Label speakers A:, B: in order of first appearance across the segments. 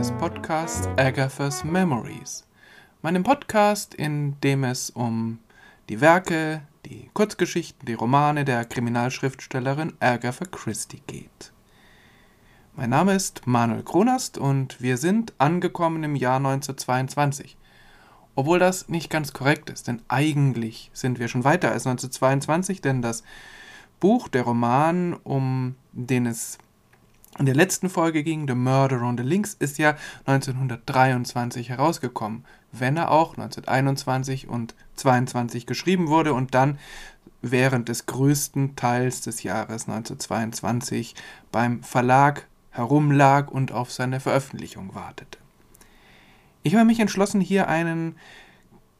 A: meines Podcasts Agatha's Memories. Meinem Podcast, in dem es um die Werke, die Kurzgeschichten, die Romane der Kriminalschriftstellerin Agatha Christie geht. Mein Name ist Manuel Kronast und wir sind angekommen im Jahr 1922. Obwohl das nicht ganz korrekt ist, denn eigentlich sind wir schon weiter als 1922, denn das Buch, der Roman, um den es in der letzten Folge ging, The Murder on the Links, ist ja 1923 herausgekommen, wenn er auch 1921 und 22 geschrieben wurde und dann während des größten Teils des Jahres 1922 beim Verlag herumlag und auf seine Veröffentlichung wartete. Ich habe mich entschlossen, hier einen,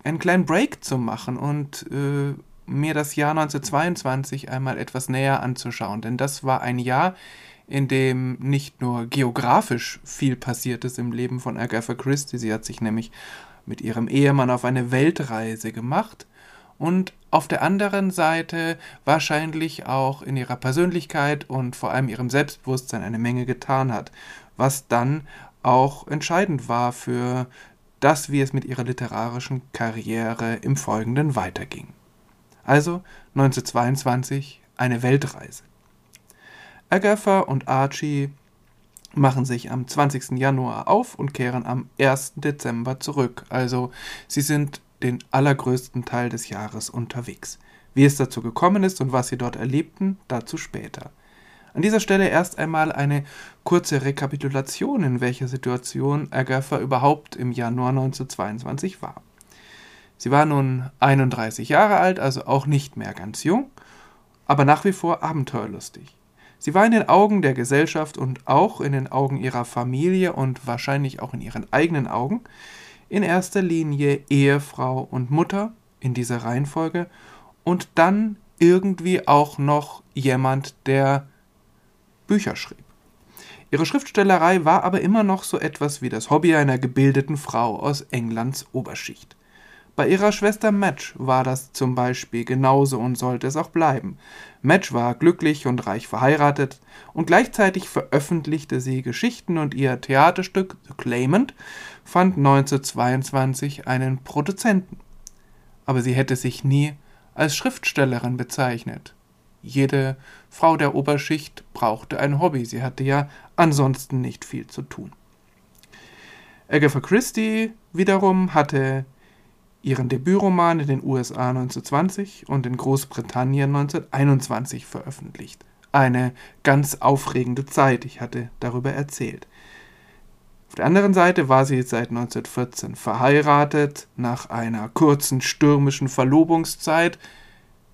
A: einen kleinen Break zu machen und äh, mir das Jahr 1922 einmal etwas näher anzuschauen, denn das war ein Jahr, in dem nicht nur geografisch viel passiert ist im Leben von Agatha Christie, sie hat sich nämlich mit ihrem Ehemann auf eine Weltreise gemacht und auf der anderen Seite wahrscheinlich auch in ihrer Persönlichkeit und vor allem ihrem Selbstbewusstsein eine Menge getan hat, was dann auch entscheidend war für das, wie es mit ihrer literarischen Karriere im Folgenden weiterging. Also 1922 eine Weltreise. Agatha und Archie machen sich am 20. Januar auf und kehren am 1. Dezember zurück. Also sie sind den allergrößten Teil des Jahres unterwegs. Wie es dazu gekommen ist und was sie dort erlebten, dazu später. An dieser Stelle erst einmal eine kurze Rekapitulation, in welcher Situation Agatha überhaupt im Januar 1922 war. Sie war nun 31 Jahre alt, also auch nicht mehr ganz jung, aber nach wie vor abenteuerlustig. Sie war in den Augen der Gesellschaft und auch in den Augen ihrer Familie und wahrscheinlich auch in ihren eigenen Augen in erster Linie Ehefrau und Mutter in dieser Reihenfolge und dann irgendwie auch noch jemand, der Bücher schrieb. Ihre Schriftstellerei war aber immer noch so etwas wie das Hobby einer gebildeten Frau aus Englands Oberschicht. Bei ihrer Schwester Madge war das zum Beispiel genauso und sollte es auch bleiben. Madge war glücklich und reich verheiratet und gleichzeitig veröffentlichte sie Geschichten und ihr Theaterstück The Claimant fand 1922 einen Produzenten. Aber sie hätte sich nie als Schriftstellerin bezeichnet. Jede Frau der Oberschicht brauchte ein Hobby, sie hatte ja ansonsten nicht viel zu tun. Agatha Christie wiederum hatte ihren Debütroman in den USA 1920 und in Großbritannien 1921 veröffentlicht. Eine ganz aufregende Zeit, ich hatte darüber erzählt. Auf der anderen Seite war sie seit 1914 verheiratet, nach einer kurzen stürmischen Verlobungszeit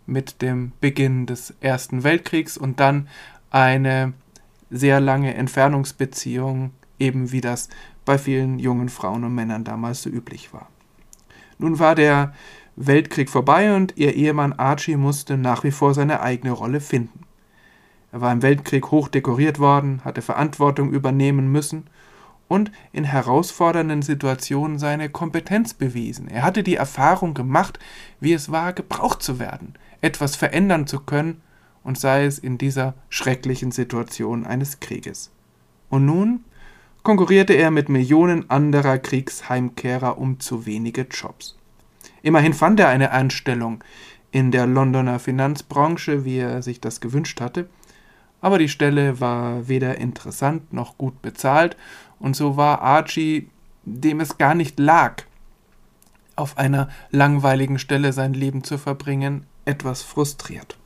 A: mit dem Beginn des Ersten Weltkriegs und dann eine sehr lange Entfernungsbeziehung, eben wie das bei vielen jungen Frauen und Männern damals so üblich war. Nun war der Weltkrieg vorbei und ihr Ehemann Archie musste nach wie vor seine eigene Rolle finden. Er war im Weltkrieg hoch dekoriert worden, hatte Verantwortung übernehmen müssen und in herausfordernden Situationen seine Kompetenz bewiesen. Er hatte die Erfahrung gemacht, wie es war, gebraucht zu werden, etwas verändern zu können, und sei es in dieser schrecklichen Situation eines Krieges. Und nun konkurrierte er mit Millionen anderer Kriegsheimkehrer um zu wenige Jobs. Immerhin fand er eine Anstellung in der Londoner Finanzbranche, wie er sich das gewünscht hatte, aber die Stelle war weder interessant noch gut bezahlt, und so war Archie, dem es gar nicht lag, auf einer langweiligen Stelle sein Leben zu verbringen, etwas frustriert.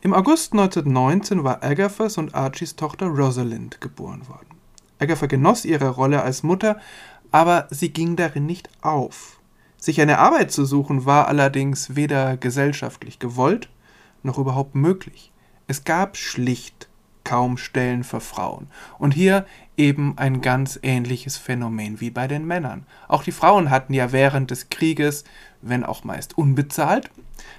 A: Im August 1919 war Agathas und Archies Tochter Rosalind geboren worden. Agatha genoss ihre Rolle als Mutter, aber sie ging darin nicht auf. Sich eine Arbeit zu suchen war allerdings weder gesellschaftlich gewollt noch überhaupt möglich. Es gab schlicht kaum Stellen für Frauen. Und hier eben ein ganz ähnliches Phänomen wie bei den Männern. Auch die Frauen hatten ja während des Krieges, wenn auch meist unbezahlt,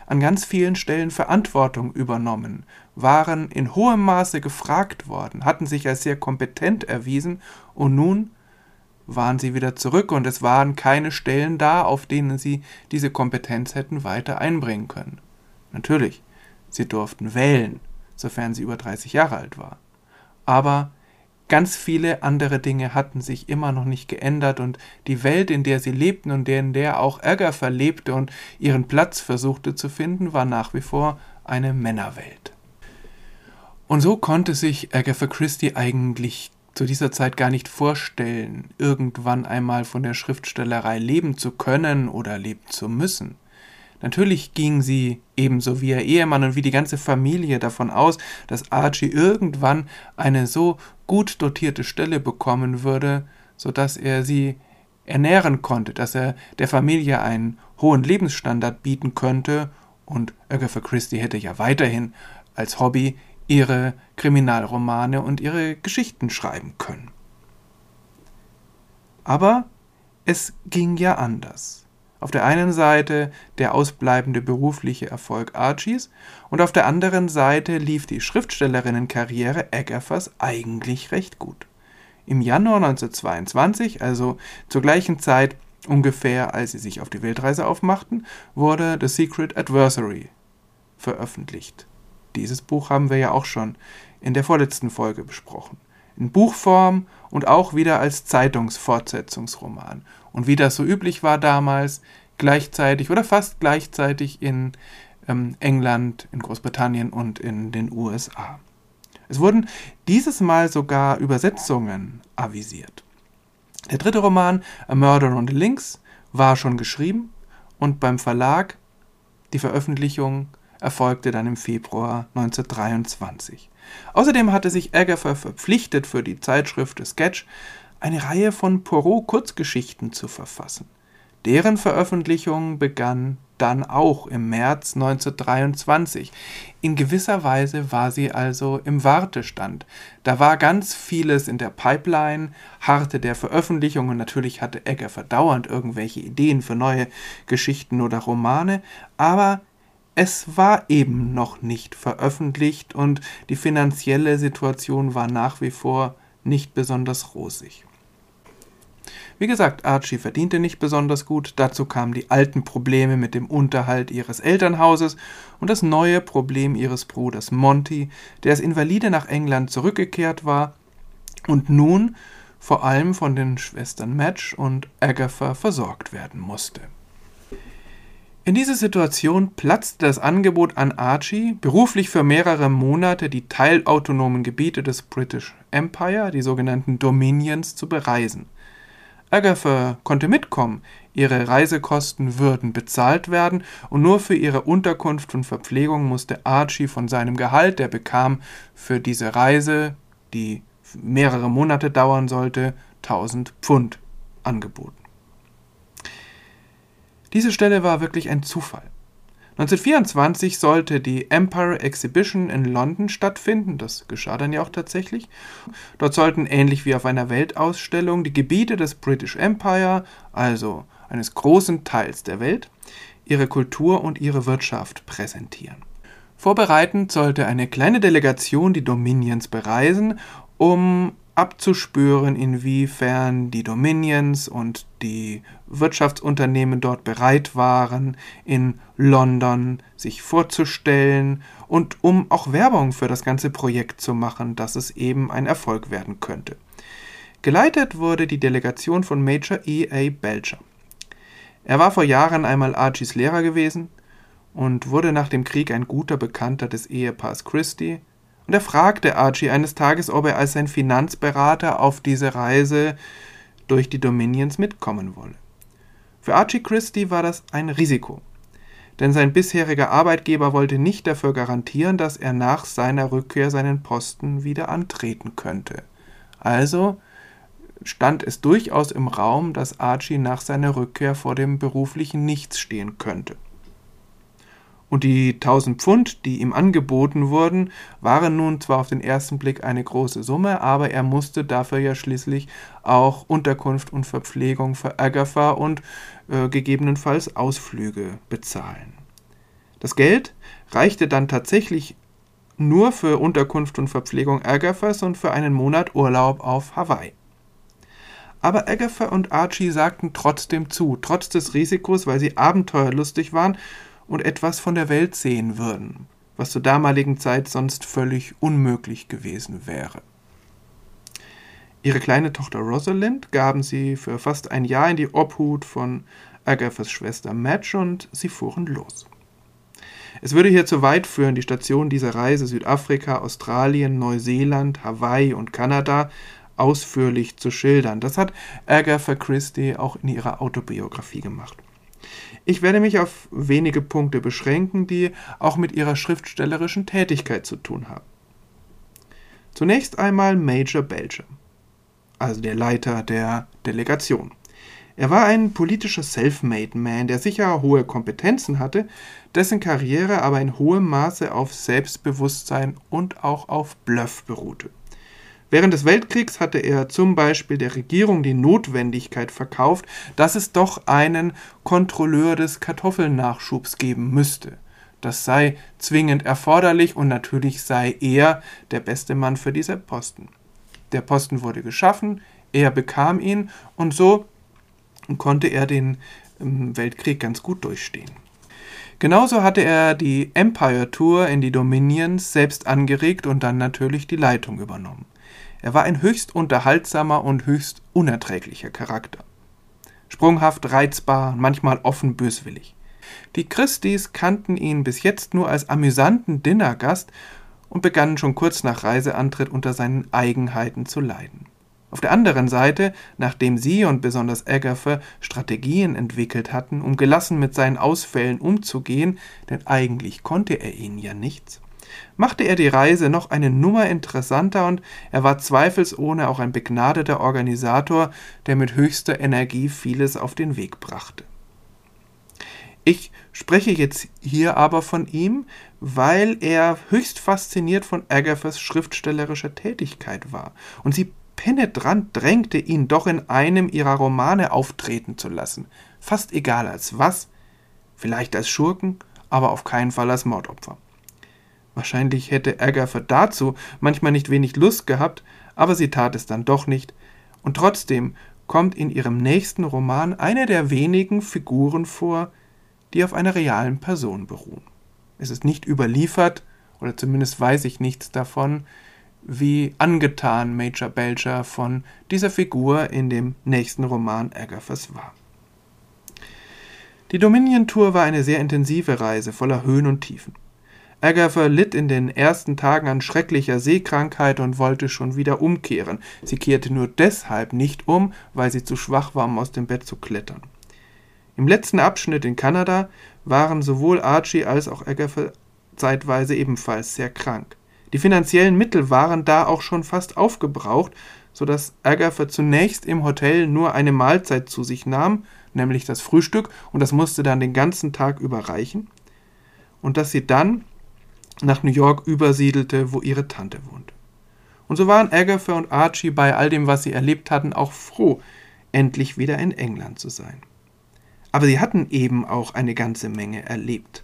A: an ganz vielen Stellen Verantwortung übernommen, waren in hohem Maße gefragt worden, hatten sich als sehr kompetent erwiesen und nun waren sie wieder zurück und es waren keine Stellen da, auf denen sie diese Kompetenz hätten weiter einbringen können. Natürlich, sie durften wählen, sofern sie über 30 Jahre alt war. Aber ganz viele andere Dinge hatten sich immer noch nicht geändert und die Welt, in der sie lebten und in der auch Agatha lebte und ihren Platz versuchte zu finden, war nach wie vor eine Männerwelt. Und so konnte sich Agatha Christie eigentlich zu dieser Zeit gar nicht vorstellen, irgendwann einmal von der Schriftstellerei leben zu können oder leben zu müssen. Natürlich ging sie, ebenso wie ihr Ehemann und wie die ganze Familie, davon aus, dass Archie irgendwann eine so gut dotierte Stelle bekommen würde, so dass er sie ernähren konnte, dass er der Familie einen hohen Lebensstandard bieten könnte, und Agatha Christie hätte ja weiterhin als Hobby ihre Kriminalromane und ihre Geschichten schreiben können. Aber es ging ja anders. Auf der einen Seite der ausbleibende berufliche Erfolg Archies und auf der anderen Seite lief die Schriftstellerinnenkarriere Agathas eigentlich recht gut. Im Januar 1922, also zur gleichen Zeit ungefähr als sie sich auf die Weltreise aufmachten, wurde The Secret Adversary veröffentlicht. Dieses Buch haben wir ja auch schon in der vorletzten Folge besprochen. In Buchform und auch wieder als Zeitungsfortsetzungsroman und wie das so üblich war damals, gleichzeitig oder fast gleichzeitig in ähm, England, in Großbritannien und in den USA. Es wurden dieses Mal sogar Übersetzungen avisiert. Der dritte Roman, A Murder on the Links, war schon geschrieben und beim Verlag die Veröffentlichung erfolgte dann im Februar 1923. Außerdem hatte sich Agatha verpflichtet, für die Zeitschrift Sketch eine Reihe von Poirot-Kurzgeschichten zu verfassen. Deren Veröffentlichung begann dann auch im März 1923. In gewisser Weise war sie also im Wartestand. Da war ganz vieles in der Pipeline, harte der Veröffentlichung und natürlich hatte Egger verdauernd irgendwelche Ideen für neue Geschichten oder Romane, aber es war eben noch nicht veröffentlicht und die finanzielle Situation war nach wie vor nicht besonders rosig. Wie gesagt, Archie verdiente nicht besonders gut, dazu kamen die alten Probleme mit dem Unterhalt ihres Elternhauses und das neue Problem ihres Bruders Monty, der als Invalide nach England zurückgekehrt war und nun vor allem von den Schwestern Madge und Agatha versorgt werden musste. In dieser Situation platzte das Angebot an Archie, beruflich für mehrere Monate die teilautonomen Gebiete des British Empire, die sogenannten Dominions, zu bereisen. Agatha konnte mitkommen, ihre Reisekosten würden bezahlt werden und nur für ihre Unterkunft und Verpflegung musste Archie von seinem Gehalt, der bekam für diese Reise, die mehrere Monate dauern sollte, 1000 Pfund angeboten. Diese Stelle war wirklich ein Zufall. 1924 sollte die Empire Exhibition in London stattfinden, das geschah dann ja auch tatsächlich. Dort sollten ähnlich wie auf einer Weltausstellung die Gebiete des British Empire, also eines großen Teils der Welt, ihre Kultur und ihre Wirtschaft präsentieren. Vorbereitend sollte eine kleine Delegation die Dominions bereisen, um abzuspüren, inwiefern die Dominions und die Wirtschaftsunternehmen dort bereit waren, in London sich vorzustellen und um auch Werbung für das ganze Projekt zu machen, dass es eben ein Erfolg werden könnte. Geleitet wurde die Delegation von Major E. A. Belcher. Er war vor Jahren einmal Archies Lehrer gewesen und wurde nach dem Krieg ein guter Bekannter des Ehepaars Christie und er fragte Archie eines Tages, ob er als sein Finanzberater auf diese Reise durch die Dominions mitkommen wolle. Für Archie Christie war das ein Risiko, denn sein bisheriger Arbeitgeber wollte nicht dafür garantieren, dass er nach seiner Rückkehr seinen Posten wieder antreten könnte. Also stand es durchaus im Raum, dass Archie nach seiner Rückkehr vor dem beruflichen Nichts stehen könnte und die 1000 Pfund, die ihm angeboten wurden, waren nun zwar auf den ersten Blick eine große Summe, aber er musste dafür ja schließlich auch Unterkunft und Verpflegung für Agatha und äh, gegebenenfalls Ausflüge bezahlen. Das Geld reichte dann tatsächlich nur für Unterkunft und Verpflegung Agathas und für einen Monat Urlaub auf Hawaii. Aber Agatha und Archie sagten trotzdem zu, trotz des Risikos, weil sie abenteuerlustig waren und etwas von der Welt sehen würden, was zur damaligen Zeit sonst völlig unmöglich gewesen wäre. Ihre kleine Tochter Rosalind gaben sie für fast ein Jahr in die Obhut von Agathas Schwester Madge und sie fuhren los. Es würde hier zu weit führen, die Stationen dieser Reise Südafrika, Australien, Neuseeland, Hawaii und Kanada ausführlich zu schildern. Das hat Agatha Christie auch in ihrer Autobiografie gemacht. Ich werde mich auf wenige Punkte beschränken, die auch mit ihrer schriftstellerischen Tätigkeit zu tun haben. Zunächst einmal Major Belcher, also der Leiter der Delegation. Er war ein politischer Self-Made-Man, der sicher hohe Kompetenzen hatte, dessen Karriere aber in hohem Maße auf Selbstbewusstsein und auch auf Bluff beruhte. Während des Weltkriegs hatte er zum Beispiel der Regierung die Notwendigkeit verkauft, dass es doch einen Kontrolleur des Kartoffelnachschubs geben müsste. Das sei zwingend erforderlich und natürlich sei er der beste Mann für diese Posten. Der Posten wurde geschaffen, er bekam ihn und so konnte er den ähm, Weltkrieg ganz gut durchstehen. Genauso hatte er die Empire Tour in die Dominions selbst angeregt und dann natürlich die Leitung übernommen. Er war ein höchst unterhaltsamer und höchst unerträglicher Charakter. Sprunghaft, reizbar, manchmal offen böswillig. Die Christis kannten ihn bis jetzt nur als amüsanten Dinnergast und begannen schon kurz nach Reiseantritt unter seinen Eigenheiten zu leiden. Auf der anderen Seite, nachdem sie und besonders Agatha Strategien entwickelt hatten, um gelassen mit seinen Ausfällen umzugehen, denn eigentlich konnte er ihnen ja nichts, machte er die Reise noch eine Nummer interessanter und er war zweifelsohne auch ein begnadeter Organisator, der mit höchster Energie vieles auf den Weg brachte. Ich spreche jetzt hier aber von ihm, weil er höchst fasziniert von Agathas schriftstellerischer Tätigkeit war und sie penetrant drängte, ihn doch in einem ihrer Romane auftreten zu lassen, fast egal als was, vielleicht als Schurken, aber auf keinen Fall als Mordopfer. Wahrscheinlich hätte Agatha dazu manchmal nicht wenig Lust gehabt, aber sie tat es dann doch nicht, und trotzdem kommt in ihrem nächsten Roman eine der wenigen Figuren vor, die auf einer realen Person beruhen. Es ist nicht überliefert, oder zumindest weiß ich nichts davon, wie angetan Major Belcher von dieser Figur in dem nächsten Roman Agathas war. Die Dominion Tour war eine sehr intensive Reise voller Höhen und Tiefen. Agatha litt in den ersten Tagen an schrecklicher Seekrankheit und wollte schon wieder umkehren. Sie kehrte nur deshalb nicht um, weil sie zu schwach war, um aus dem Bett zu klettern. Im letzten Abschnitt in Kanada waren sowohl Archie als auch Agatha zeitweise ebenfalls sehr krank. Die finanziellen Mittel waren da auch schon fast aufgebraucht, so dass Agatha zunächst im Hotel nur eine Mahlzeit zu sich nahm, nämlich das Frühstück, und das musste dann den ganzen Tag überreichen, und dass sie dann nach New York übersiedelte, wo ihre Tante wohnte. Und so waren Agatha und Archie bei all dem, was sie erlebt hatten, auch froh, endlich wieder in England zu sein. Aber sie hatten eben auch eine ganze Menge erlebt.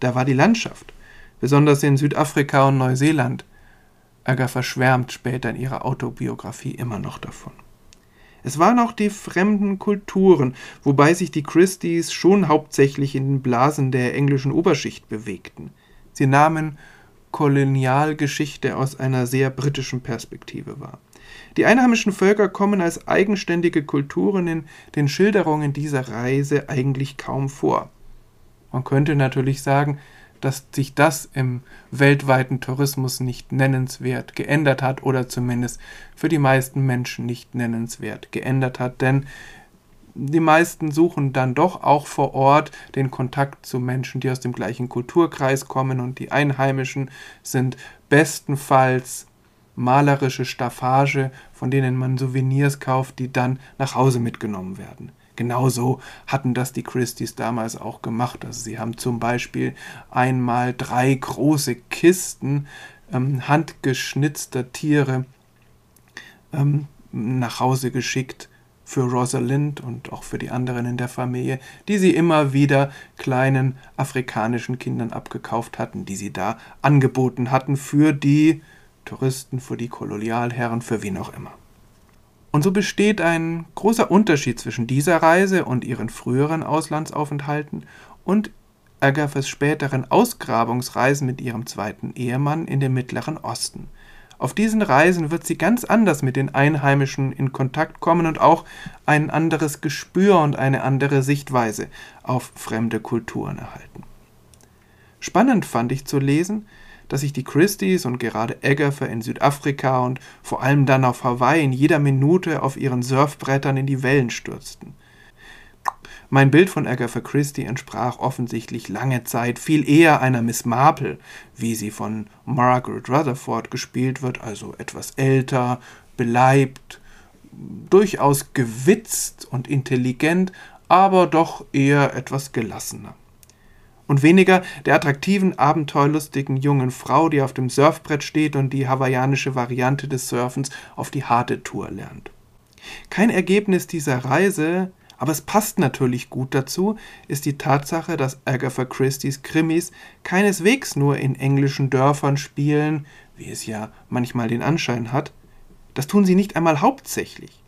A: Da war die Landschaft, besonders in Südafrika und Neuseeland. Agatha schwärmt später in ihrer Autobiografie immer noch davon. Es waren auch die fremden Kulturen, wobei sich die Christies schon hauptsächlich in den Blasen der englischen Oberschicht bewegten. Sie nahmen Kolonialgeschichte aus einer sehr britischen Perspektive wahr. Die einheimischen Völker kommen als eigenständige Kulturen in den Schilderungen dieser Reise eigentlich kaum vor. Man könnte natürlich sagen, dass sich das im weltweiten Tourismus nicht nennenswert geändert hat oder zumindest für die meisten Menschen nicht nennenswert geändert hat, denn die meisten suchen dann doch auch vor Ort den Kontakt zu Menschen, die aus dem gleichen Kulturkreis kommen und die Einheimischen sind bestenfalls malerische Staffage, von denen man Souvenirs kauft, die dann nach Hause mitgenommen werden. Genauso hatten das die Christies damals auch gemacht. Also sie haben zum Beispiel einmal drei große Kisten ähm, handgeschnitzter Tiere ähm, nach Hause geschickt für Rosalind und auch für die anderen in der Familie, die sie immer wieder kleinen afrikanischen Kindern abgekauft hatten, die sie da angeboten hatten für die Touristen, für die Kolonialherren, für wen auch immer. Und so besteht ein großer Unterschied zwischen dieser Reise und ihren früheren Auslandsaufenthalten und Agathas späteren Ausgrabungsreisen mit ihrem zweiten Ehemann in den Mittleren Osten. Auf diesen Reisen wird sie ganz anders mit den Einheimischen in Kontakt kommen und auch ein anderes Gespür und eine andere Sichtweise auf fremde Kulturen erhalten. Spannend fand ich zu lesen, dass sich die Christies und gerade Agatha in Südafrika und vor allem dann auf Hawaii in jeder Minute auf ihren Surfbrettern in die Wellen stürzten. Mein Bild von Agatha Christie entsprach offensichtlich lange Zeit viel eher einer Miss Marple, wie sie von Margaret Rutherford gespielt wird, also etwas älter, beleibt, durchaus gewitzt und intelligent, aber doch eher etwas gelassener. Und weniger der attraktiven, abenteuerlustigen jungen Frau, die auf dem Surfbrett steht und die hawaiianische Variante des Surfens auf die harte Tour lernt. Kein Ergebnis dieser Reise aber es passt natürlich gut dazu, ist die Tatsache, dass Agatha Christie's Krimis keineswegs nur in englischen Dörfern spielen, wie es ja manchmal den Anschein hat. Das tun sie nicht einmal hauptsächlich.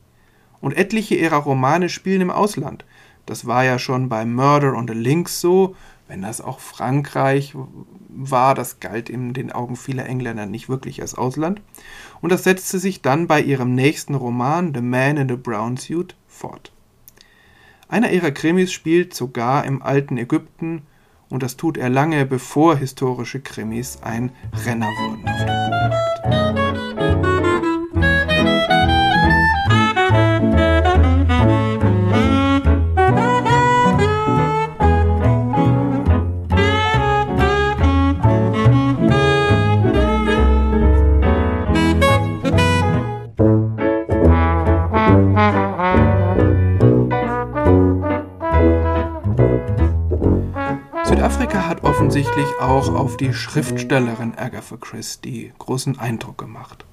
A: Und etliche ihrer Romane spielen im Ausland. Das war ja schon bei Murder on the Links so, wenn das auch Frankreich war, das galt in den Augen vieler Engländer nicht wirklich als Ausland. Und das setzte sich dann bei ihrem nächsten Roman The Man in the Brown Suit fort. Einer ihrer Krimis spielt sogar im alten Ägypten und das tut er lange bevor historische Krimis ein Renner wurden auf dem. Auch auf die Schriftstellerin Agatha Christie großen Eindruck gemacht.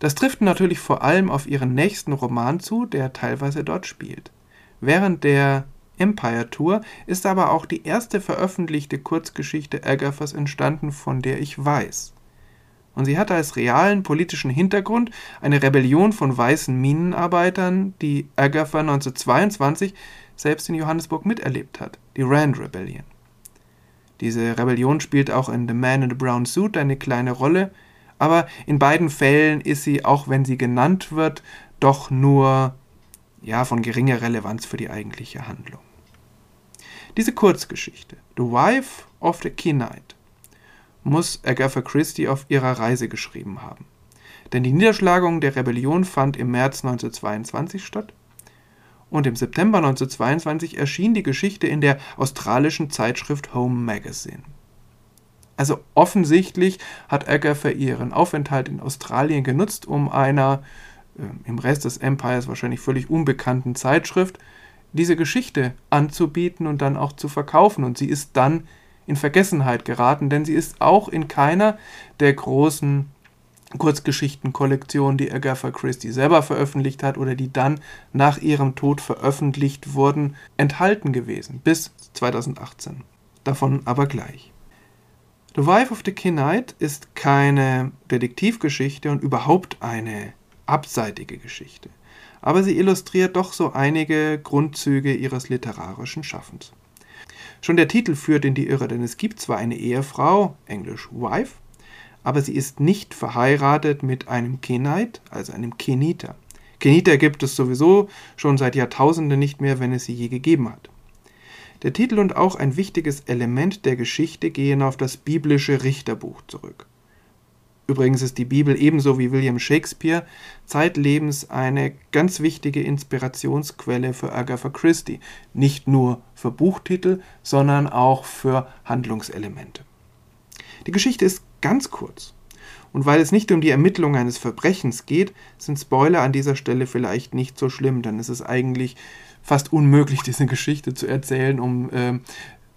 A: Das trifft natürlich vor allem auf ihren nächsten Roman zu, der teilweise dort spielt. Während der Empire Tour ist aber auch die erste veröffentlichte Kurzgeschichte Agathas entstanden, von der ich weiß. Und sie hatte als realen politischen Hintergrund eine Rebellion von weißen Minenarbeitern, die Agatha 1922 selbst in Johannesburg miterlebt hat, die Rand Rebellion. Diese Rebellion spielt auch in The Man in the Brown Suit eine kleine Rolle, aber in beiden Fällen ist sie, auch wenn sie genannt wird, doch nur ja, von geringer Relevanz für die eigentliche Handlung. Diese Kurzgeschichte, The Wife of the Kenite, muss Agatha Christie auf ihrer Reise geschrieben haben. Denn die Niederschlagung der Rebellion fand im März 1922 statt und im September 1922 erschien die Geschichte in der australischen Zeitschrift Home Magazine. Also offensichtlich hat Agatha ihren Aufenthalt in Australien genutzt, um einer äh, im Rest des Empires wahrscheinlich völlig unbekannten Zeitschrift diese Geschichte anzubieten und dann auch zu verkaufen. Und sie ist dann in Vergessenheit geraten, denn sie ist auch in keiner der großen Kurzgeschichtenkollektion, die Agatha Christie selber veröffentlicht hat oder die dann nach ihrem Tod veröffentlicht wurden, enthalten gewesen, bis 2018. Davon aber gleich. The Wife of the Kenite ist keine Detektivgeschichte und überhaupt eine abseitige Geschichte, aber sie illustriert doch so einige Grundzüge ihres literarischen Schaffens. Schon der Titel führt in die Irre, denn es gibt zwar eine Ehefrau, englisch Wife, aber sie ist nicht verheiratet mit einem Kenite, also einem Keniter. Keniter gibt es sowieso schon seit Jahrtausenden nicht mehr, wenn es sie je gegeben hat. Der Titel und auch ein wichtiges Element der Geschichte gehen auf das biblische Richterbuch zurück. Übrigens ist die Bibel ebenso wie William Shakespeare zeitlebens eine ganz wichtige Inspirationsquelle für Agatha Christie, nicht nur für Buchtitel, sondern auch für Handlungselemente. Die Geschichte ist ganz kurz. Und weil es nicht um die Ermittlung eines Verbrechens geht, sind Spoiler an dieser Stelle vielleicht nicht so schlimm, denn es ist eigentlich fast unmöglich, diese Geschichte zu erzählen, um äh,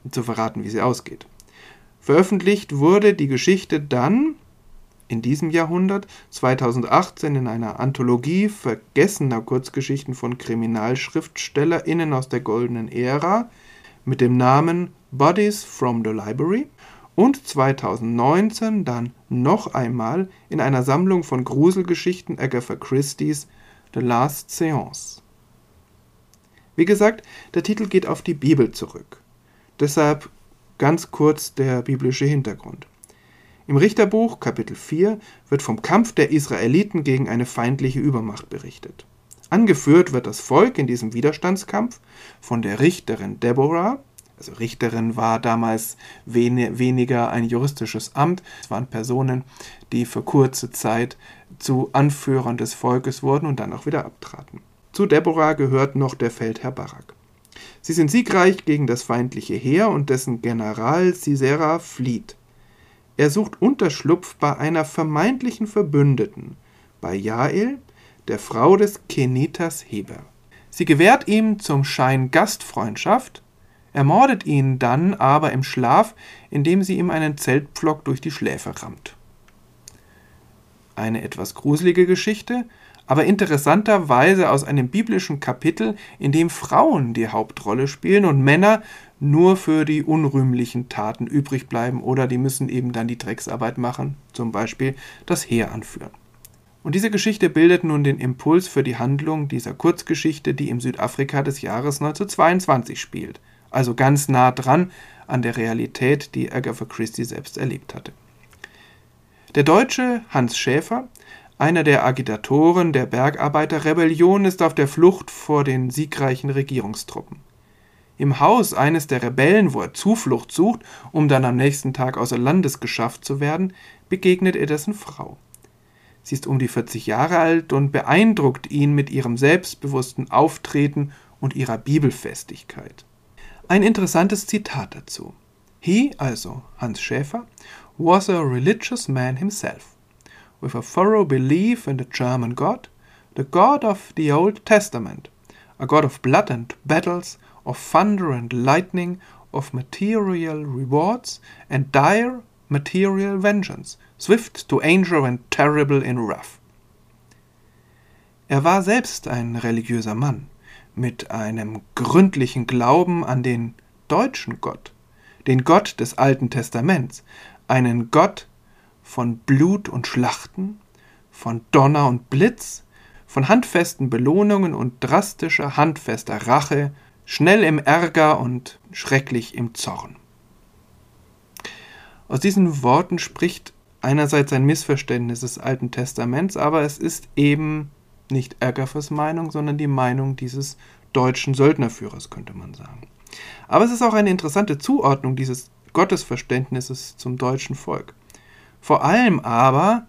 A: zu verraten, wie sie ausgeht. Veröffentlicht wurde die Geschichte dann in diesem Jahrhundert 2018 in einer Anthologie vergessener Kurzgeschichten von KriminalschriftstellerInnen aus der goldenen Ära mit dem Namen Bodies from the Library und 2019 dann noch einmal in einer Sammlung von Gruselgeschichten Agatha Christie's The Last Seance. Wie gesagt, der Titel geht auf die Bibel zurück. Deshalb ganz kurz der biblische Hintergrund. Im Richterbuch Kapitel 4 wird vom Kampf der Israeliten gegen eine feindliche Übermacht berichtet. Angeführt wird das Volk in diesem Widerstandskampf von der Richterin Deborah, also Richterin war damals wen weniger ein juristisches Amt, es waren Personen, die für kurze Zeit zu Anführern des Volkes wurden und dann auch wieder abtraten. Zu Deborah gehört noch der Feldherr Barak. Sie sind siegreich gegen das feindliche Heer und dessen General Sisera flieht. Er sucht Unterschlupf bei einer vermeintlichen Verbündeten, bei Jael, der Frau des Kenitas Heber. Sie gewährt ihm zum Schein Gastfreundschaft, ermordet ihn dann aber im Schlaf, indem sie ihm einen Zeltpflock durch die Schläfe rammt. Eine etwas gruselige Geschichte, aber interessanterweise aus einem biblischen Kapitel, in dem Frauen die Hauptrolle spielen und Männer nur für die unrühmlichen Taten übrig bleiben oder die müssen eben dann die Drecksarbeit machen, zum Beispiel das Heer anführen. Und diese Geschichte bildet nun den Impuls für die Handlung dieser Kurzgeschichte, die im Südafrika des Jahres 1922 spielt also ganz nah dran an der Realität, die Agatha Christie selbst erlebt hatte. Der Deutsche Hans Schäfer, einer der Agitatoren der Bergarbeiterrebellion, ist auf der Flucht vor den siegreichen Regierungstruppen. Im Haus eines der Rebellen, wo er Zuflucht sucht, um dann am nächsten Tag außer Landes geschafft zu werden, begegnet er dessen Frau. Sie ist um die 40 Jahre alt und beeindruckt ihn mit ihrem selbstbewussten Auftreten und ihrer Bibelfestigkeit. Ein interessantes Zitat dazu. He, also Hans Schäfer, was a religious man himself, with a thorough belief in the German God, the God of the Old Testament, a God of blood and battles, of thunder and lightning, of material rewards and dire material vengeance, swift to anger and terrible in wrath. Er war selbst ein religiöser Mann, mit einem gründlichen Glauben an den deutschen Gott, den Gott des Alten Testaments, einen Gott von Blut und Schlachten, von Donner und Blitz, von handfesten Belohnungen und drastischer, handfester Rache, schnell im Ärger und schrecklich im Zorn. Aus diesen Worten spricht einerseits ein Missverständnis des Alten Testaments, aber es ist eben nicht Agathas Meinung, sondern die Meinung dieses deutschen Söldnerführers, könnte man sagen. Aber es ist auch eine interessante Zuordnung dieses Gottesverständnisses zum deutschen Volk. Vor allem aber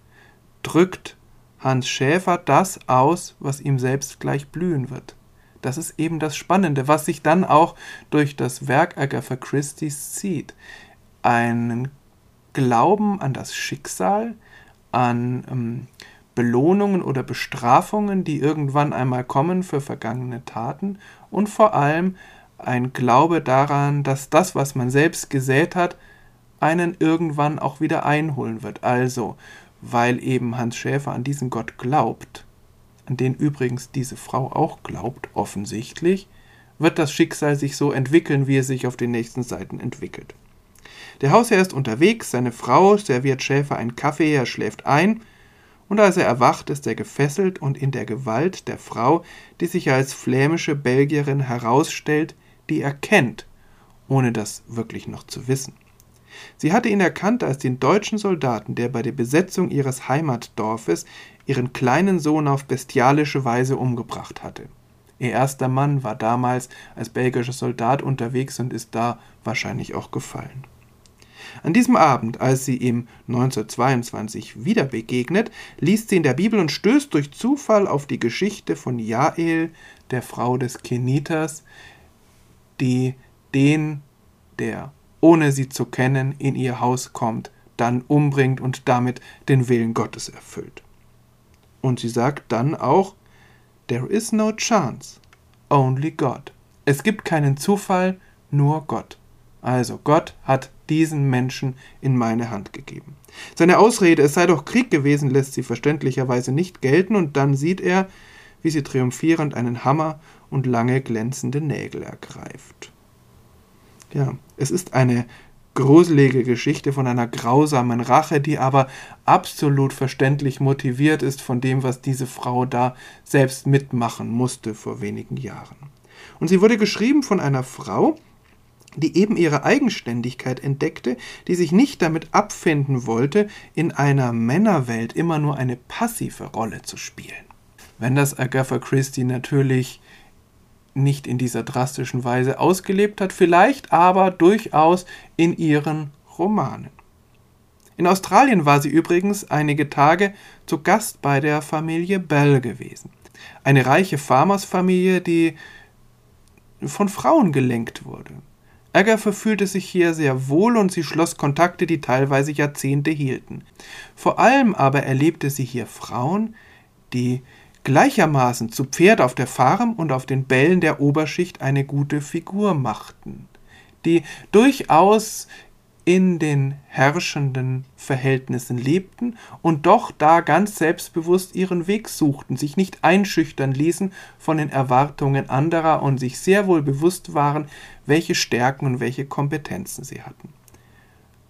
A: drückt Hans Schäfer das aus, was ihm selbst gleich blühen wird. Das ist eben das Spannende, was sich dann auch durch das Werk Agatha Christie's zieht. Einen Glauben an das Schicksal, an ähm, Belohnungen oder Bestrafungen, die irgendwann einmal kommen für vergangene Taten und vor allem ein Glaube daran, dass das, was man selbst gesät hat, einen irgendwann auch wieder einholen wird. Also, weil eben Hans Schäfer an diesen Gott glaubt, an den übrigens diese Frau auch glaubt, offensichtlich, wird das Schicksal sich so entwickeln, wie es sich auf den nächsten Seiten entwickelt. Der Hausherr ist unterwegs, seine Frau serviert Schäfer einen Kaffee, er schläft ein, und als er erwacht, ist er gefesselt und in der Gewalt der Frau, die sich als flämische Belgierin herausstellt, die er kennt, ohne das wirklich noch zu wissen. Sie hatte ihn erkannt als den deutschen Soldaten, der bei der Besetzung ihres Heimatdorfes ihren kleinen Sohn auf bestialische Weise umgebracht hatte. Ihr erster Mann war damals als belgischer Soldat unterwegs und ist da wahrscheinlich auch gefallen. An diesem Abend, als sie ihm 1922 wieder begegnet, liest sie in der Bibel und stößt durch Zufall auf die Geschichte von Jael, der Frau des Kenitas, die den, der ohne sie zu kennen in ihr Haus kommt, dann umbringt und damit den Willen Gottes erfüllt. Und sie sagt dann auch, There is no chance, only God. Es gibt keinen Zufall, nur Gott. Also Gott hat diesen Menschen in meine Hand gegeben. Seine Ausrede, es sei doch Krieg gewesen, lässt sie verständlicherweise nicht gelten, und dann sieht er, wie sie triumphierend einen Hammer und lange glänzende Nägel ergreift. Ja, es ist eine gruselige Geschichte von einer grausamen Rache, die aber absolut verständlich motiviert ist von dem, was diese Frau da selbst mitmachen musste vor wenigen Jahren. Und sie wurde geschrieben von einer Frau, die eben ihre Eigenständigkeit entdeckte, die sich nicht damit abfinden wollte, in einer Männerwelt immer nur eine passive Rolle zu spielen. Wenn das Agatha Christie natürlich nicht in dieser drastischen Weise ausgelebt hat, vielleicht aber durchaus in ihren Romanen. In Australien war sie übrigens einige Tage zu Gast bei der Familie Bell gewesen. Eine reiche Farmersfamilie, die von Frauen gelenkt wurde. Agatha fühlte sich hier sehr wohl und sie schloss Kontakte, die teilweise Jahrzehnte hielten. Vor allem aber erlebte sie hier Frauen, die gleichermaßen zu Pferd auf der Farm und auf den Bällen der Oberschicht eine gute Figur machten, die durchaus in den herrschenden Verhältnissen lebten und doch da ganz selbstbewusst ihren Weg suchten, sich nicht einschüchtern ließen von den Erwartungen anderer und sich sehr wohl bewusst waren, welche Stärken und welche Kompetenzen sie hatten.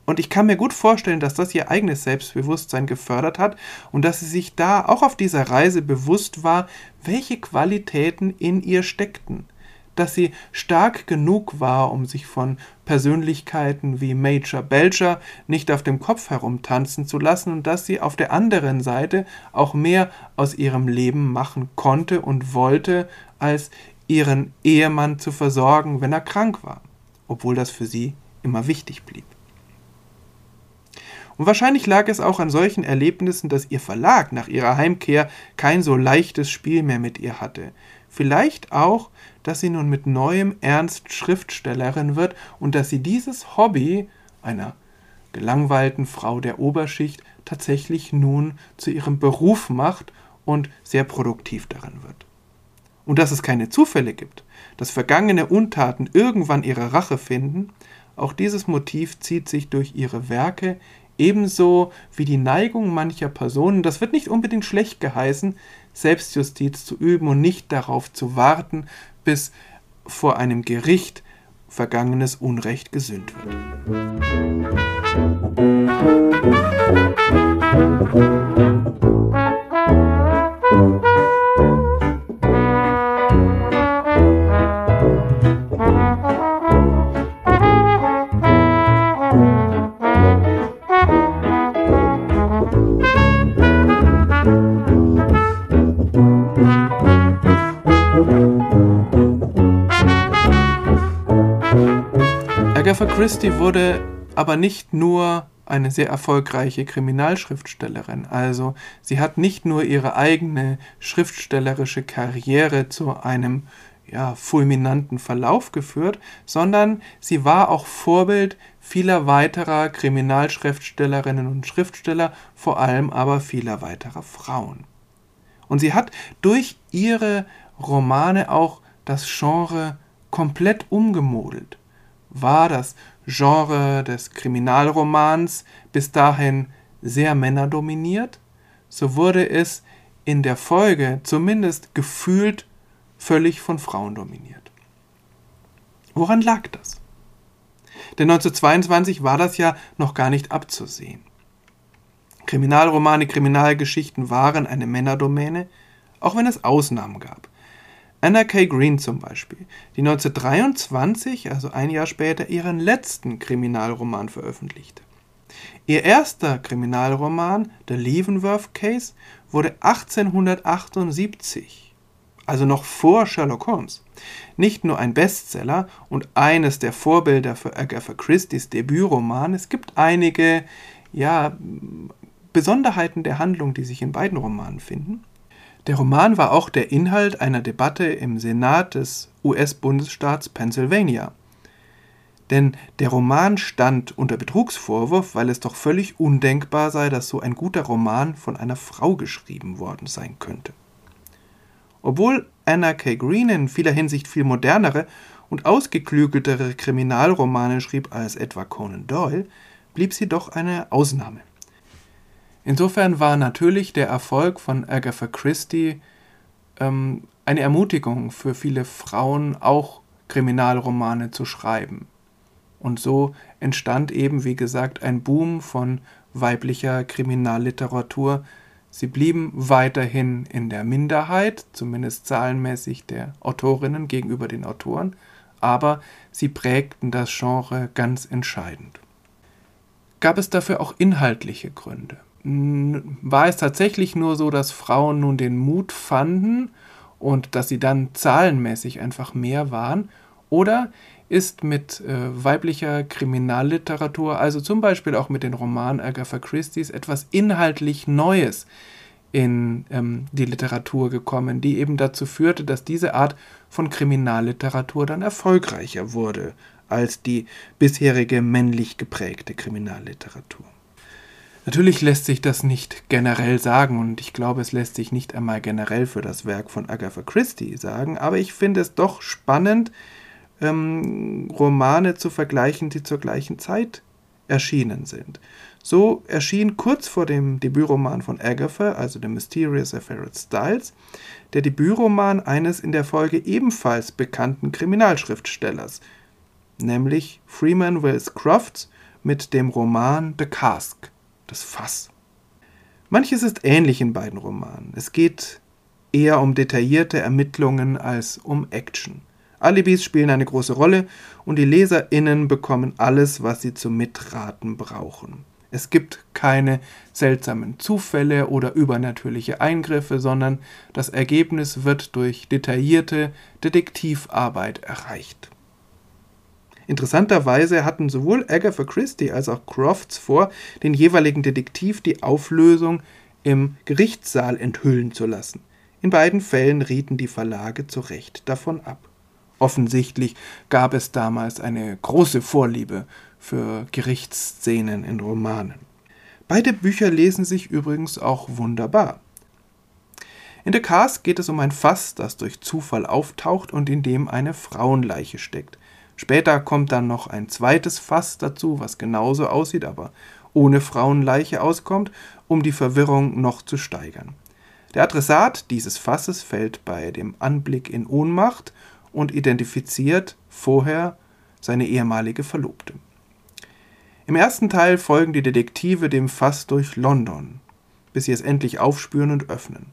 A: Und ich kann mir gut vorstellen, dass das ihr eigenes Selbstbewusstsein gefördert hat und dass sie sich da auch auf dieser Reise bewusst war, welche Qualitäten in ihr steckten, dass sie stark genug war, um sich von Persönlichkeiten wie Major Belcher nicht auf dem Kopf herumtanzen zu lassen und dass sie auf der anderen Seite auch mehr aus ihrem Leben machen konnte und wollte, als ihren Ehemann zu versorgen, wenn er krank war, obwohl das für sie immer wichtig blieb. Und wahrscheinlich lag es auch an solchen Erlebnissen, dass ihr Verlag nach ihrer Heimkehr kein so leichtes Spiel mehr mit ihr hatte. Vielleicht auch, dass sie nun mit neuem Ernst Schriftstellerin wird und dass sie dieses Hobby einer gelangweilten Frau der Oberschicht tatsächlich nun zu ihrem Beruf macht und sehr produktiv darin wird. Und dass es keine Zufälle gibt, dass vergangene Untaten irgendwann ihre Rache finden, auch dieses Motiv zieht sich durch ihre Werke, ebenso wie die Neigung mancher Personen, das wird nicht unbedingt schlecht geheißen, Selbstjustiz zu üben und nicht darauf zu warten, bis vor einem Gericht vergangenes Unrecht gesühnt wird. Agatha Christie wurde aber nicht nur eine sehr erfolgreiche Kriminalschriftstellerin. Also sie hat nicht nur ihre eigene schriftstellerische Karriere zu einem ja, fulminanten Verlauf geführt, sondern sie war auch Vorbild vieler weiterer Kriminalschriftstellerinnen und Schriftsteller, vor allem aber vieler weiterer Frauen. Und sie hat durch ihre Romane auch das Genre komplett umgemodelt war das Genre des Kriminalromans bis dahin sehr männerdominiert, so wurde es in der Folge zumindest gefühlt völlig von Frauen dominiert. Woran lag das? Denn 1922 war das ja noch gar nicht abzusehen. Kriminalromane, Kriminalgeschichten waren eine Männerdomäne, auch wenn es Ausnahmen gab. Anna K. Green zum Beispiel, die 1923, also ein Jahr später, ihren letzten Kriminalroman veröffentlichte. Ihr erster Kriminalroman, The Leavenworth Case, wurde 1878, also noch vor Sherlock Holmes, nicht nur ein Bestseller und eines der Vorbilder für Agatha Christie's Debütroman, es gibt einige ja, Besonderheiten der Handlung, die sich in beiden Romanen finden. Der Roman war auch der Inhalt einer Debatte im Senat des US-Bundesstaats Pennsylvania. Denn der Roman stand unter Betrugsvorwurf, weil es doch völlig undenkbar sei, dass so ein guter Roman von einer Frau geschrieben worden sein könnte. Obwohl Anna K. Green in vieler Hinsicht viel modernere und ausgeklügeltere Kriminalromane schrieb als etwa Conan Doyle, blieb sie doch eine Ausnahme. Insofern war natürlich der Erfolg von Agatha Christie ähm, eine Ermutigung für viele Frauen, auch Kriminalromane zu schreiben. Und so entstand eben, wie gesagt, ein Boom von weiblicher Kriminalliteratur. Sie blieben weiterhin in der Minderheit, zumindest zahlenmäßig der Autorinnen gegenüber den Autoren, aber sie prägten das Genre ganz entscheidend. Gab es dafür auch inhaltliche Gründe? War es tatsächlich nur so, dass Frauen nun den Mut fanden und dass sie dann zahlenmäßig einfach mehr waren? Oder ist mit äh, weiblicher Kriminalliteratur, also zum Beispiel auch mit den Romanen Agatha Christie's, etwas inhaltlich Neues in ähm, die Literatur gekommen, die eben dazu führte, dass diese Art von Kriminalliteratur dann erfolgreicher wurde als die bisherige männlich geprägte Kriminalliteratur. Natürlich lässt sich das nicht generell sagen und ich glaube, es lässt sich nicht einmal generell für das Werk von Agatha Christie sagen, aber ich finde es doch spannend, ähm, Romane zu vergleichen, die zur gleichen Zeit erschienen sind. So erschien kurz vor dem Debütroman von Agatha, also The Mysterious Affair at Styles, der Debütroman eines in der Folge ebenfalls bekannten Kriminalschriftstellers, nämlich Freeman Wells Crofts mit dem Roman The Cask, das Fass. Manches ist ähnlich in beiden Romanen. Es geht eher um detaillierte Ermittlungen als um Action. Alibis spielen eine große Rolle und die LeserInnen bekommen alles, was sie zum Mitraten brauchen. Es gibt keine seltsamen Zufälle oder übernatürliche Eingriffe, sondern das Ergebnis wird durch detaillierte Detektivarbeit erreicht. Interessanterweise hatten sowohl Agatha Christie als auch Crofts vor, den jeweiligen Detektiv die Auflösung im Gerichtssaal enthüllen zu lassen. In beiden Fällen rieten die Verlage zu Recht davon ab. Offensichtlich gab es damals eine große Vorliebe für Gerichtsszenen in Romanen. Beide Bücher lesen sich übrigens auch wunderbar. In The Cast geht es um ein Fass, das durch Zufall auftaucht und in dem eine Frauenleiche steckt. Später kommt dann noch ein zweites Fass dazu, was genauso aussieht, aber ohne Frauenleiche auskommt, um die Verwirrung noch zu steigern. Der Adressat dieses Fasses fällt bei dem Anblick in Ohnmacht und identifiziert vorher seine ehemalige Verlobte. Im ersten Teil folgen die Detektive dem Fass durch London, bis sie es endlich aufspüren und öffnen.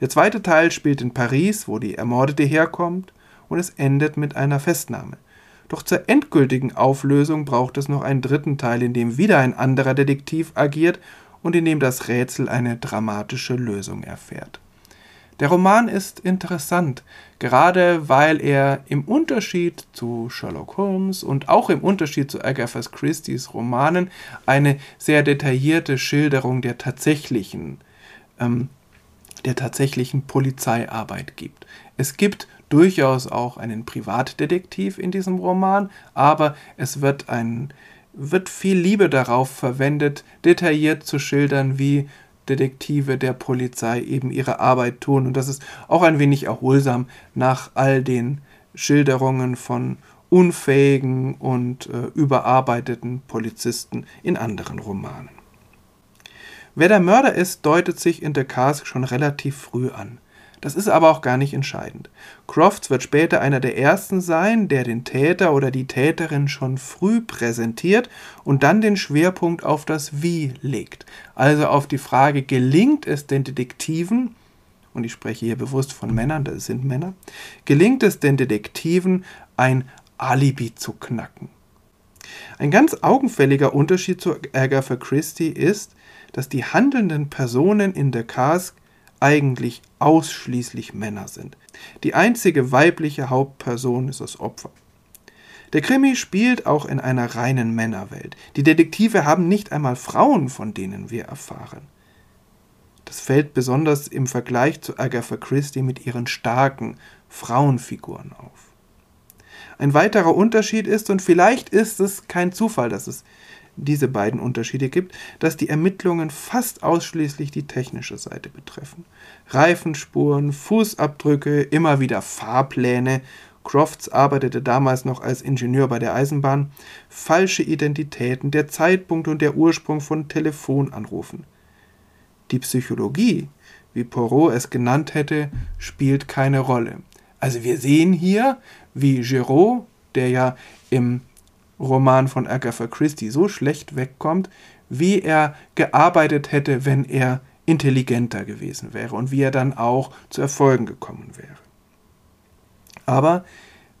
A: Der zweite Teil spielt in Paris, wo die Ermordete herkommt, und es endet mit einer Festnahme. Doch zur endgültigen Auflösung braucht es noch einen dritten Teil, in dem wieder ein anderer Detektiv agiert und in dem das Rätsel eine dramatische Lösung erfährt. Der Roman ist interessant, gerade weil er im Unterschied zu Sherlock Holmes und auch im Unterschied zu Agatha Christie's Romanen eine sehr detaillierte Schilderung der tatsächlichen, ähm, der tatsächlichen Polizeiarbeit gibt. Es gibt durchaus auch einen Privatdetektiv in diesem Roman, aber es wird ein wird viel Liebe darauf verwendet, detailliert zu schildern, wie Detektive der Polizei eben ihre Arbeit tun. Und das ist auch ein wenig erholsam nach all den Schilderungen von unfähigen und äh, überarbeiteten Polizisten in anderen Romanen. Wer der Mörder ist, deutet sich in The Cask schon relativ früh an. Das ist aber auch gar nicht entscheidend. Crofts wird später einer der ersten sein, der den Täter oder die Täterin schon früh präsentiert und dann den Schwerpunkt auf das Wie legt. Also auf die Frage, gelingt es den Detektiven, und ich spreche hier bewusst von Männern, das sind Männer, gelingt es den Detektiven, ein Alibi zu knacken. Ein ganz augenfälliger Unterschied zu Agatha Christie ist, dass die handelnden Personen in der Cask eigentlich ausschließlich Männer sind. Die einzige weibliche Hauptperson ist das Opfer. Der Krimi spielt auch in einer reinen Männerwelt. Die Detektive haben nicht einmal Frauen, von denen wir erfahren. Das fällt besonders im Vergleich zu Agatha Christie mit ihren starken Frauenfiguren auf. Ein weiterer Unterschied ist, und vielleicht ist es kein Zufall, dass es diese beiden Unterschiede gibt, dass die Ermittlungen fast ausschließlich die technische Seite betreffen. Reifenspuren, Fußabdrücke, immer wieder Fahrpläne. Crofts arbeitete damals noch als Ingenieur bei der Eisenbahn. Falsche Identitäten, der Zeitpunkt und der Ursprung von Telefonanrufen. Die Psychologie, wie Poirot es genannt hätte, spielt keine Rolle. Also wir sehen hier, wie Giraud, der ja im Roman von Agatha Christie so schlecht wegkommt, wie er gearbeitet hätte, wenn er intelligenter gewesen wäre und wie er dann auch zu Erfolgen gekommen wäre. Aber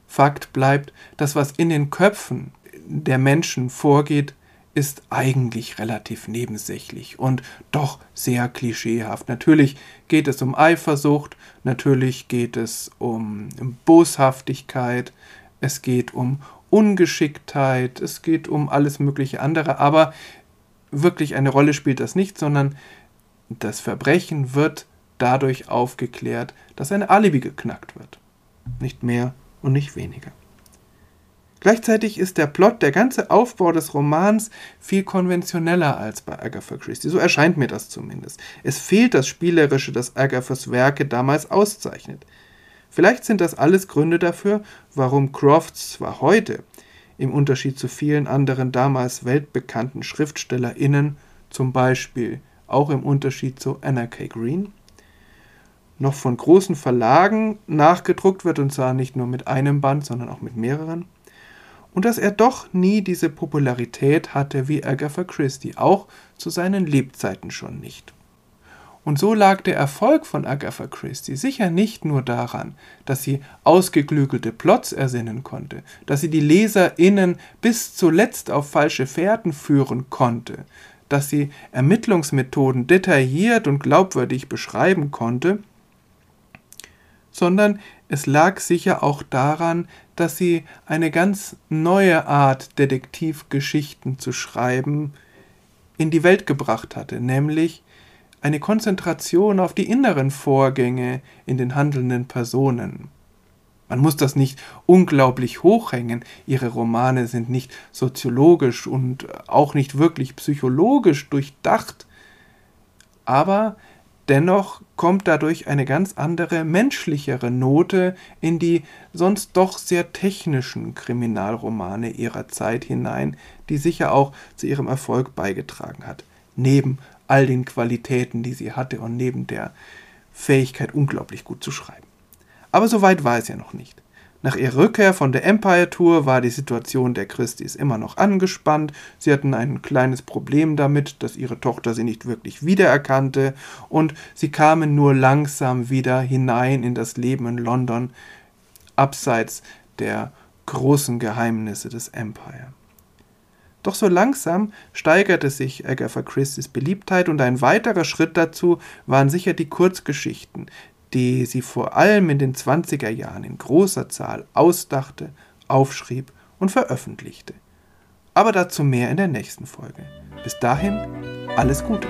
A: Fakt bleibt, dass was in den Köpfen der Menschen vorgeht, ist eigentlich relativ nebensächlich und doch sehr klischeehaft. Natürlich geht es um Eifersucht, natürlich geht es um Boshaftigkeit, es geht um Ungeschicktheit, es geht um alles mögliche andere, aber wirklich eine Rolle spielt das nicht, sondern das Verbrechen wird dadurch aufgeklärt, dass ein Alibi geknackt wird. Nicht mehr und nicht weniger. Gleichzeitig ist der Plot, der ganze Aufbau des Romans viel konventioneller als bei Agatha Christie. So erscheint mir das zumindest. Es fehlt das Spielerische, das Agathas Werke damals auszeichnet. Vielleicht sind das alles Gründe dafür, warum Crofts zwar heute, im Unterschied zu vielen anderen damals weltbekannten SchriftstellerInnen, zum Beispiel auch im Unterschied zu Anna K. Green, noch von großen Verlagen nachgedruckt wird, und zwar nicht nur mit einem Band, sondern auch mit mehreren. Und dass er doch nie diese Popularität hatte wie Agatha Christie, auch zu seinen Lebzeiten schon nicht. Und so lag der Erfolg von Agatha Christie sicher nicht nur daran, dass sie ausgeklügelte Plots ersinnen konnte, dass sie die LeserInnen bis zuletzt auf falsche Fährten führen konnte, dass sie Ermittlungsmethoden detailliert und glaubwürdig beschreiben konnte, sondern es lag sicher auch daran, dass sie eine ganz neue Art, Detektivgeschichten zu schreiben, in die Welt gebracht hatte, nämlich eine Konzentration auf die inneren Vorgänge in den handelnden Personen. Man muss das nicht unglaublich hochhängen, ihre Romane sind nicht soziologisch und auch nicht wirklich psychologisch durchdacht, aber Dennoch kommt dadurch eine ganz andere, menschlichere Note in die sonst doch sehr technischen Kriminalromane ihrer Zeit hinein, die sicher auch zu ihrem Erfolg beigetragen hat. Neben all den Qualitäten, die sie hatte und neben der Fähigkeit, unglaublich gut zu schreiben. Aber so weit war es ja noch nicht. Nach ihrer Rückkehr von der Empire Tour war die Situation der Christis immer noch angespannt. Sie hatten ein kleines Problem damit, dass ihre Tochter sie nicht wirklich wiedererkannte und sie kamen nur langsam wieder hinein in das Leben in London, abseits der großen Geheimnisse des Empire. Doch so langsam steigerte sich Agatha Christie's Beliebtheit und ein weiterer Schritt dazu waren sicher die Kurzgeschichten, die sie vor allem in den 20er Jahren in großer Zahl ausdachte, aufschrieb und veröffentlichte. Aber dazu mehr in der nächsten Folge. Bis dahin, alles Gute.